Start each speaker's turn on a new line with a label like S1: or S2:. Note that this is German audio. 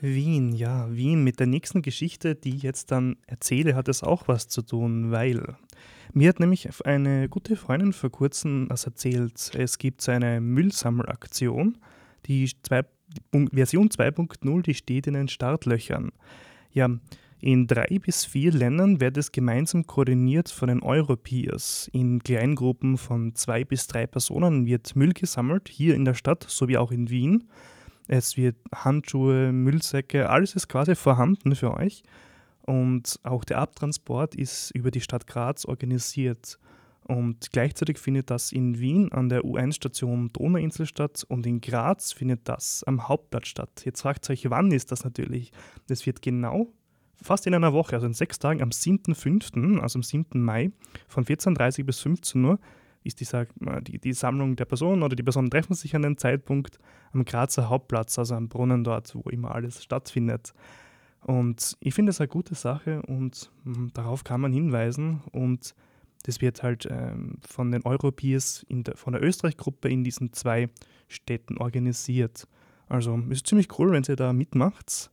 S1: Wien, ja, Wien. Mit der nächsten Geschichte, die ich jetzt dann erzähle, hat es auch was zu tun, weil mir hat nämlich eine gute Freundin vor kurzem das erzählt. Es gibt so eine Müllsammelaktion, die zwei, Version 2.0, die steht in den Startlöchern. Ja, in drei bis vier Ländern wird es gemeinsam koordiniert von den Europeers. In Kleingruppen von zwei bis drei Personen wird Müll gesammelt, hier in der Stadt sowie auch in Wien. Es wird Handschuhe, Müllsäcke, alles ist quasi vorhanden für euch. Und auch der Abtransport ist über die Stadt Graz organisiert. Und gleichzeitig findet das in Wien an der U1-Station Donauinsel statt und in Graz findet das am Hauptplatz statt. Jetzt fragt ihr euch, wann ist das natürlich? Das wird genau fast in einer Woche, also in sechs Tagen, am 7.5., also am 7. Mai, von 14.30 bis 15 Uhr, ist dieser, äh, die, die Sammlung der Personen oder die Personen treffen sich an dem Zeitpunkt am Grazer Hauptplatz, also am Brunnen dort, wo immer alles stattfindet. Und ich finde das eine gute Sache und mh, hm, darauf kann man hinweisen und das wird halt ähm, von den Europeers, der, von der Österreich-Gruppe in diesen zwei Städten organisiert. Also ist ziemlich cool, wenn ihr da mitmacht.